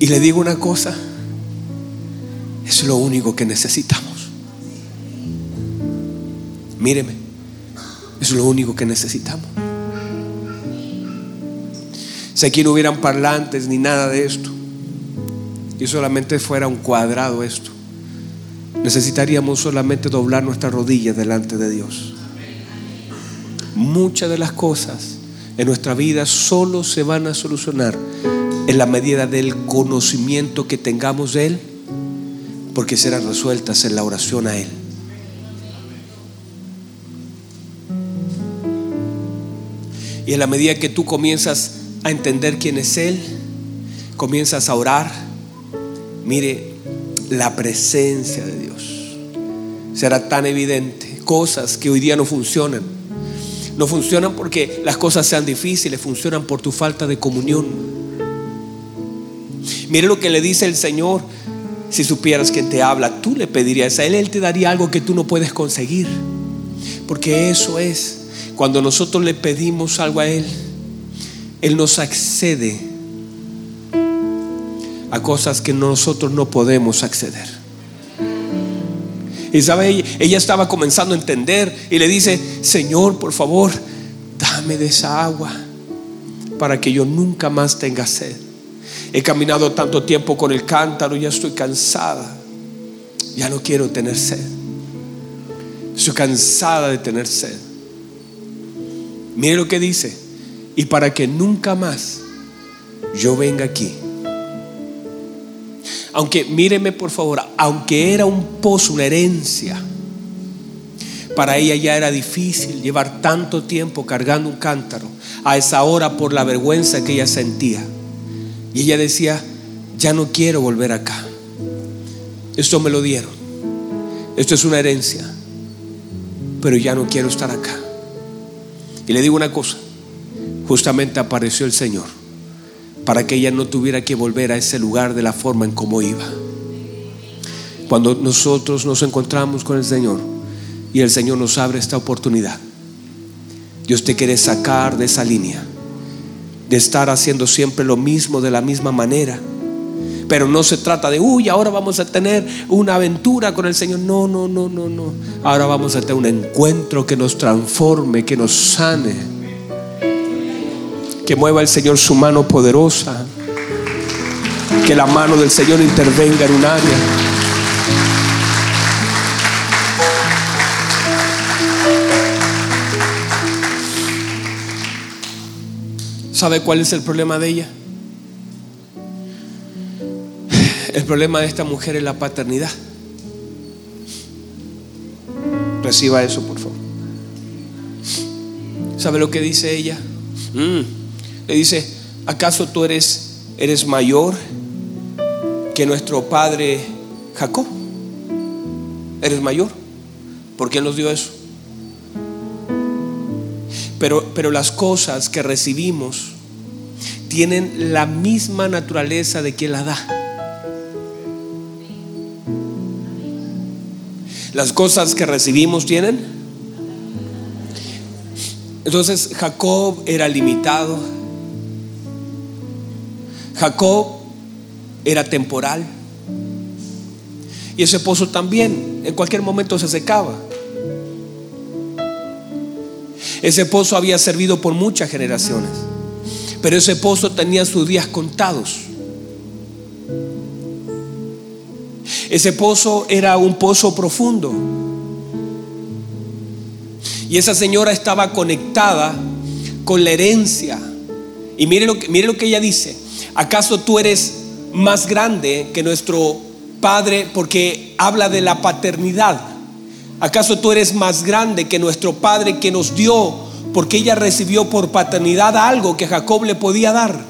Y le digo una cosa, es lo único que necesitamos. Míreme, es lo único que necesitamos. Si aquí no hubieran parlantes ni nada de esto, y solamente fuera un cuadrado esto, necesitaríamos solamente doblar nuestras rodillas delante de Dios. Muchas de las cosas en nuestra vida solo se van a solucionar en la medida del conocimiento que tengamos de Él, porque serán resueltas en la oración a Él. Y en la medida que tú comienzas a entender quién es Él, comienzas a orar, mire, la presencia de Dios será tan evidente. Cosas que hoy día no funcionan. No funcionan porque las cosas sean difíciles, funcionan por tu falta de comunión. Mire lo que le dice el Señor. Si supieras quién te habla, tú le pedirías a Él, Él te daría algo que tú no puedes conseguir. Porque eso es, cuando nosotros le pedimos algo a Él, Él nos accede a cosas que nosotros no podemos acceder. Y sabe, ella estaba comenzando a entender y le dice, Señor, por favor, dame de esa agua para que yo nunca más tenga sed. He caminado tanto tiempo con el cántaro, ya estoy cansada. Ya no quiero tener sed. Estoy cansada de tener sed. Mire lo que dice. Y para que nunca más yo venga aquí aunque míreme por favor, aunque era un pozo, una herencia, para ella ya era difícil llevar tanto tiempo cargando un cántaro a esa hora por la vergüenza que ella sentía. Y ella decía, ya no quiero volver acá. Esto me lo dieron. Esto es una herencia. Pero ya no quiero estar acá. Y le digo una cosa. Justamente apareció el Señor para que ella no tuviera que volver a ese lugar de la forma en como iba. Cuando nosotros nos encontramos con el Señor y el Señor nos abre esta oportunidad, Dios te quiere sacar de esa línea, de estar haciendo siempre lo mismo de la misma manera. Pero no se trata de, uy, ahora vamos a tener una aventura con el Señor. No, no, no, no, no. Ahora vamos a tener un encuentro que nos transforme, que nos sane que mueva el Señor su mano poderosa. Que la mano del Señor intervenga en un área. ¿Sabe cuál es el problema de ella? El problema de esta mujer es la paternidad. Reciba eso, por favor. ¿Sabe lo que dice ella? Mm. Le dice, ¿acaso tú eres, eres mayor que nuestro padre Jacob? ¿Eres mayor? ¿Por qué nos dio eso? Pero, pero las cosas que recibimos tienen la misma naturaleza de quien la da. Las cosas que recibimos tienen. Entonces Jacob era limitado, Jacob era temporal. Y ese pozo también en cualquier momento se secaba. Ese pozo había servido por muchas generaciones. Pero ese pozo tenía sus días contados. Ese pozo era un pozo profundo. Y esa señora estaba conectada con la herencia. Y mire lo que, mire lo que ella dice. ¿Acaso tú eres más grande que nuestro Padre porque habla de la paternidad? ¿Acaso tú eres más grande que nuestro Padre que nos dio porque ella recibió por paternidad algo que Jacob le podía dar?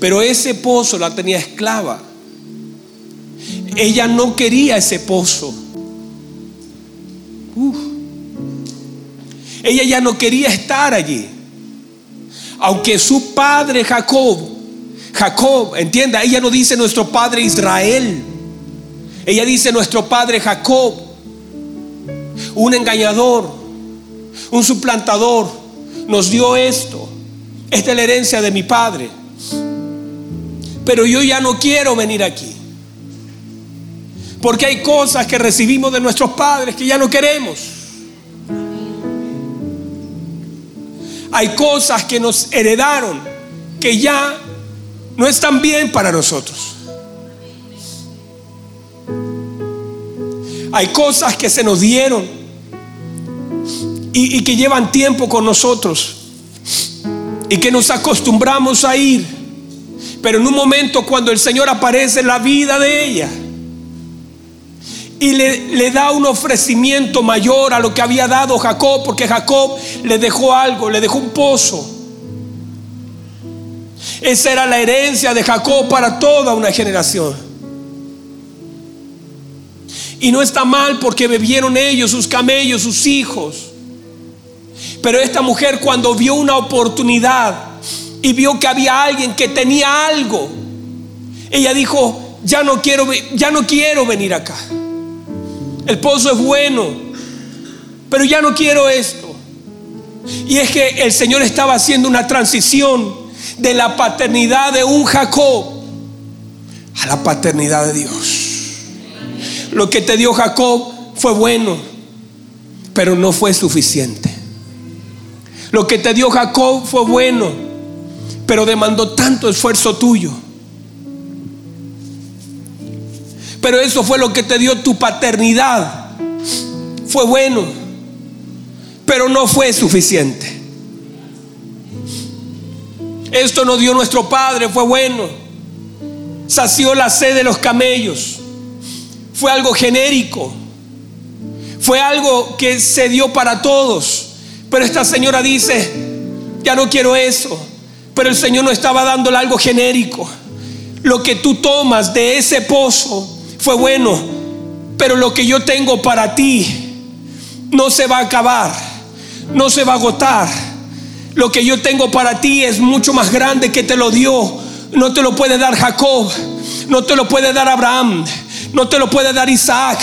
Pero ese pozo la tenía esclava. Ella no quería ese pozo. Ella ya no quería estar allí. Aunque su padre Jacob Jacob, entienda, ella no dice nuestro padre Israel. Ella dice nuestro padre Jacob, un engañador, un suplantador, nos dio esto. Esta es la herencia de mi padre. pero yo ya no quiero venir aquí. Porque hay cosas que recibimos de nuestros padres que ya no queremos. Hay cosas que nos heredaron que ya no están bien para nosotros. Hay cosas que se nos dieron y, que llevan tiempo con nosotros y que nos acostumbramos a ir. Pero en un momento cuando el Señor aparece en la vida de ella y le, le, da un ofrecimiento mayor a lo que había dado Jacob, porque Jacob le dejó algo, le dejó un pozo. Esa era la herencia de Jacob para toda una generación. Y no está mal porque bebieron ellos, sus camellos, sus hijos. Pero esta mujer cuando vio una oportunidad y vio que había alguien que tenía algo, ella dijo, ya no quiero, ya no quiero venir acá. El pozo es bueno, pero ya no quiero esto. Y es que el Señor estaba haciendo una transición de la paternidad de un Jacob a la paternidad de Dios. Lo que te dio Jacob fue bueno, pero no fue suficiente. Lo que te dio Jacob fue bueno, pero demandó tanto esfuerzo tuyo. Pero eso fue lo que te dio tu paternidad. Fue bueno, pero no fue suficiente. Esto nos dio nuestro Padre, fue bueno. Sació la sed de los camellos fue algo genérico, fue algo que se dio para todos. Pero esta señora dice, ya no quiero eso. Pero el Señor no estaba dándole algo genérico. Lo que tú tomas de ese pozo fue bueno, pero lo que yo tengo para ti no se va a acabar, no se va a agotar. Lo que yo tengo para ti es mucho más grande que te lo dio. No te lo puede dar Jacob, no te lo puede dar Abraham, no te lo puede dar Isaac.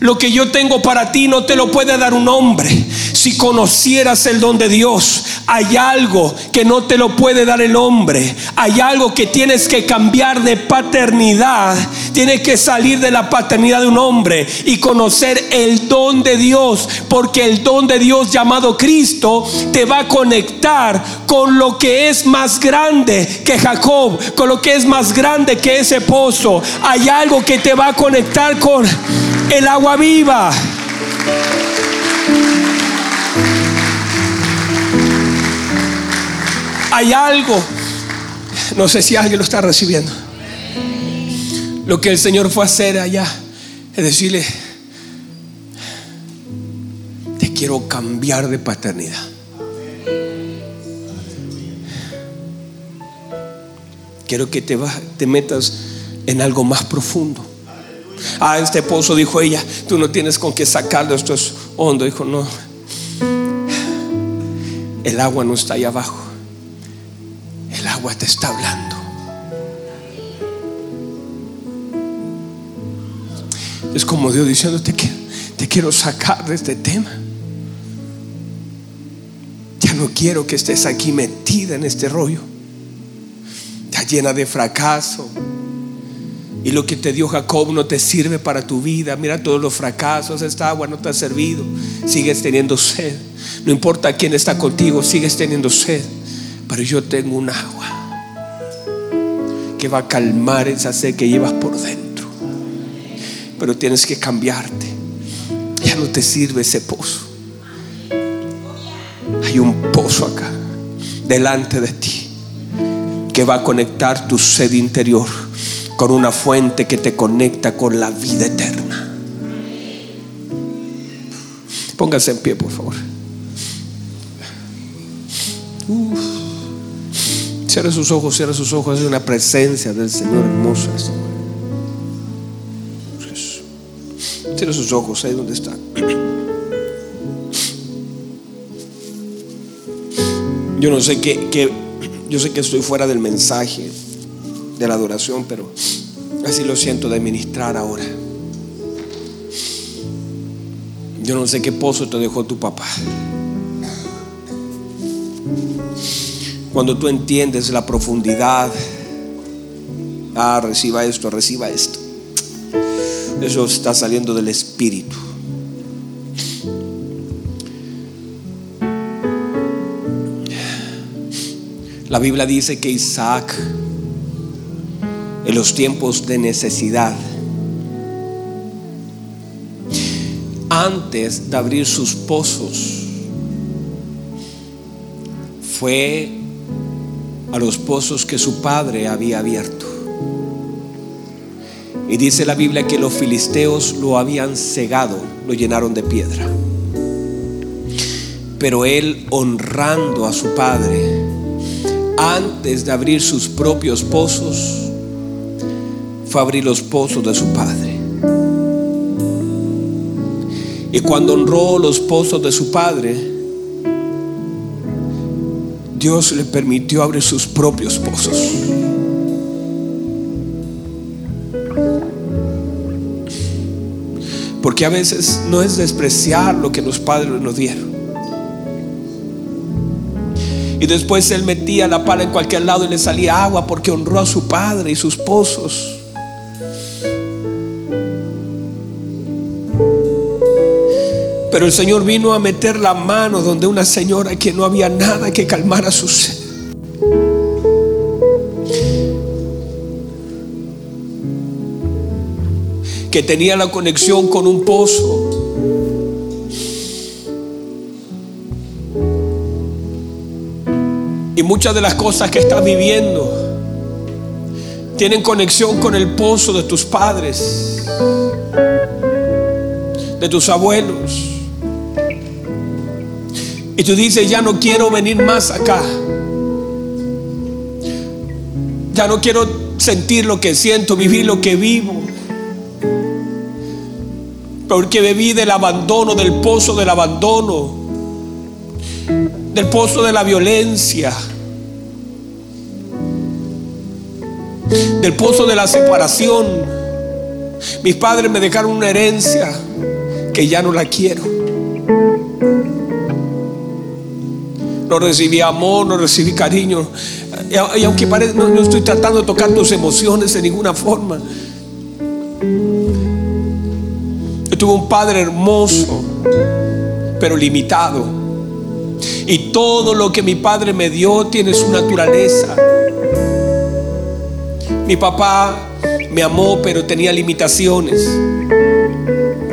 Lo que yo tengo para ti no te lo puede dar un hombre. Si conocieras el don de Dios, hay algo que no te lo puede dar el hombre. Hay algo que tienes que cambiar de paternidad. Tienes que salir de la paternidad de un hombre y conocer el don de Dios. Porque el don de Dios llamado Cristo te va a conectar con lo que es más grande que Jacob. Con lo que es más grande que ese pozo. Hay algo que te va a conectar con el agua viva. Hay algo, no sé si alguien lo está recibiendo. Lo que el Señor fue a hacer allá es decirle, te quiero cambiar de paternidad. Quiero que te, metas en algo más profundo. Ah, este pozo, dijo ella, tú no tienes con qué sacarlo, esto es hondo. Dijo, no, el agua no está ahí abajo, te está hablando. Es como Dios diciéndote que te quiero sacar de este tema. Ya no quiero que estés aquí metida en este rollo. Está llena de fracaso, y lo que te dio Jacob no te sirve para tu vida. Mira todos los fracasos, esta agua no te ha servido. Sigues teniendo sed. No importa quién está contigo, sigues teniendo sed. Pero yo tengo un agua que va a calmar esa sed que llevas por dentro. Pero tienes que cambiarte. Ya no te sirve ese pozo. Hay un pozo acá, delante de ti, que va a conectar tu sed interior con una fuente que te conecta con la vida eterna. Póngase en pie, por favor. Cierre sus ojos, cierre sus ojos. Es una presencia del Señor hermosa. Cierre sus ojos ahí donde está. Yo no sé qué, yo sé que estoy fuera del mensaje de la adoración, pero así lo siento de ministrar ahora. Yo no sé qué pozo te dejó tu papá. Cuando tú entiendes la profundidad Ah, reciba esto, reciba esto. Eso está saliendo del Espíritu. La Biblia dice que Isaac, en los tiempos de necesidad, antes de abrir sus pozos, fue a los pozos que su padre había abierto. Y dice la Biblia que los filisteos lo habían cegado, lo llenaron de piedra. Pero él honrando a su padre, antes de abrir sus propios pozos, fue a abrir los pozos de su padre. Y cuando honró los pozos de su padre, Dios le permitió abrir sus propios pozos. Porque a veces no es despreciar lo que los padres nos dieron. Y después él metía la pala en cualquier lado y le salía agua porque honró a su padre y sus pozos. Pero el Señor vino a meter la mano donde una señora que no había nada que calmara su sed. Que tenía la conexión con un pozo. Y muchas de las cosas que estás viviendo tienen conexión con el pozo de tus padres, de tus abuelos. Y tú dices, ya no quiero venir más acá. Ya no quiero sentir lo que siento, vivir lo que vivo. Porque bebí del abandono, del pozo del abandono, del pozo de la violencia, del pozo de la separación. Mis padres me dejaron una herencia que ya no la quiero. No recibí amor, no recibí cariño. Y, aunque parece, no, estoy tratando de tocar tus emociones de ninguna forma. Yo tuve un padre hermoso, pero limitado. Y todo lo que mi padre me dio tiene su naturaleza. Mi papá me amó, pero tenía limitaciones.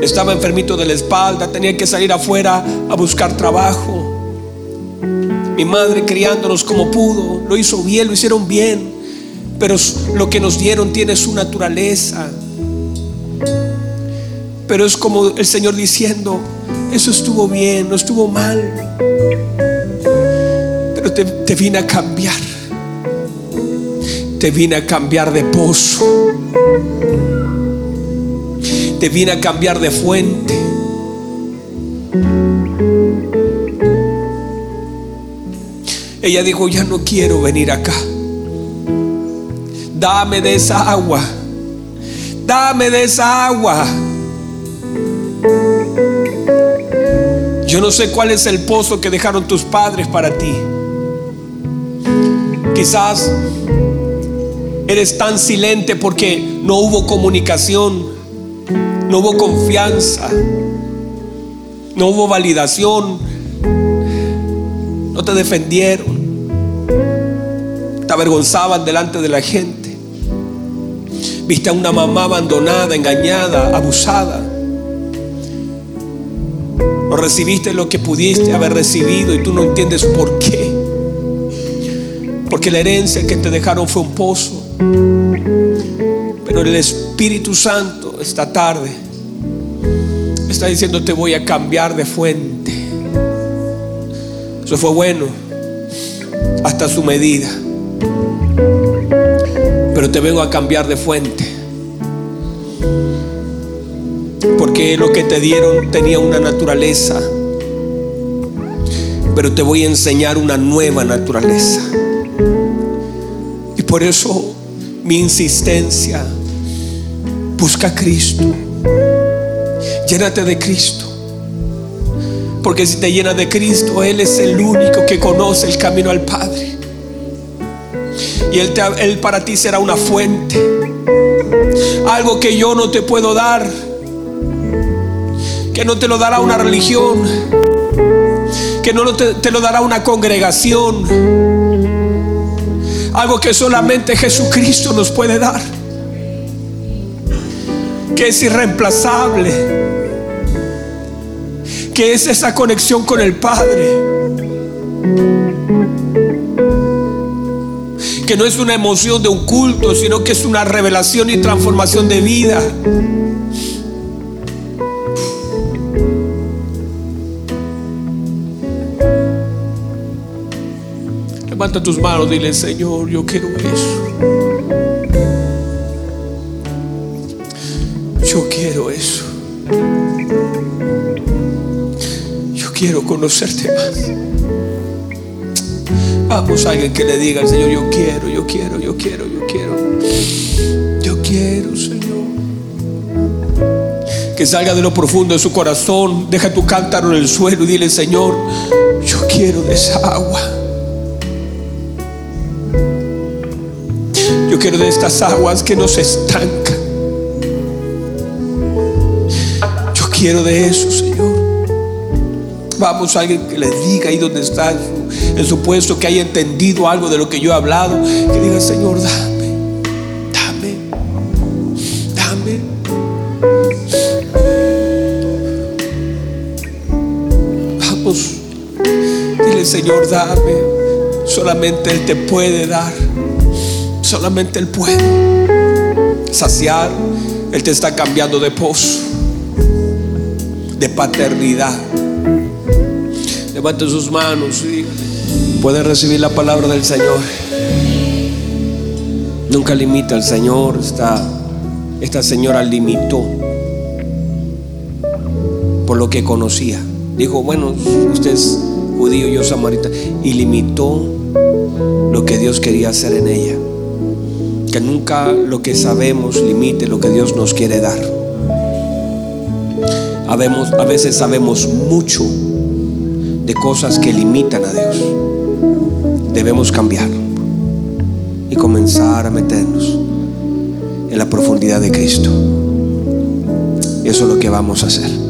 Estaba enfermito de la espalda, tenía que salir afuera a buscar trabajo. Mi madre criándonos como pudo, lo hizo bien, lo hicieron bien, pero lo que nos dieron tiene su naturaleza. Pero es como el Señor diciendo, eso estuvo bien, no estuvo mal, pero te, te vine a cambiar. Te vine a cambiar de pozo. Te vine a cambiar de fuente. Ella dijo, ya no quiero venir acá. Dame de esa agua. Dame de esa agua. Yo no sé cuál es el pozo que dejaron tus padres para ti. Quizás eres tan silente porque no hubo comunicación, no hubo confianza, no hubo validación, no te defendieron te avergonzaban delante de la gente. Viste a una mamá abandonada, engañada, abusada. No recibiste lo que pudiste haber recibido y tú no entiendes por qué. Porque la herencia que te dejaron fue un pozo. Pero el Espíritu Santo esta tarde está diciendo te voy a cambiar de fuente. Eso fue bueno hasta su medida pero te vengo a cambiar de fuente. Porque lo que te dieron tenía una naturaleza, pero te voy a enseñar una nueva naturaleza. Y por eso mi insistencia, busca a Cristo, llénate de Cristo. Porque si te llenas de Cristo, Él es el único que conoce el camino al Padre. Y él, él para ti será una fuente. Algo que yo no te puedo dar. Que no te lo dará una religión. Que no te, te lo dará una congregación. Algo que solamente Jesucristo nos puede dar. Que es irreemplazable. Que es esa conexión con el Padre. que no es una emoción de un culto, sino que es una revelación y transformación de vida. Levanta tus manos, dile, Señor, yo quiero eso. Quiero conocerte más. Vamos alguien que le diga al Señor, yo quiero, yo quiero, yo quiero, yo quiero. Yo quiero, Señor. Que salga de lo profundo de su corazón. Deja tu cántaro en el suelo y dile, Señor, yo quiero de esa agua. Yo quiero de estas aguas que no se estancan. Yo quiero de eso, Señor. Vamos a alguien que le diga ahí donde está en su puesto, que haya entendido algo de lo que yo he hablado, que diga, Señor, dame, dame, dame. Vamos, dile, Señor, dame. Solamente Él te puede dar. Solamente Él puede saciar. Él te está cambiando de pozo, de paternidad Levante sus manos y puede recibir la palabra del Señor. Nunca limita al Señor. Esta, esta señora limitó por lo que conocía. Dijo, bueno, usted es judío, yo samarita. Y limitó lo que Dios quería hacer en ella. Que nunca lo que sabemos limite lo que Dios nos quiere dar. a veces sabemos mucho de cosas que limitan a Dios. Debemos cambiarlo y comenzar a meternos en la profundidad de Cristo. Eso es lo que vamos a hacer.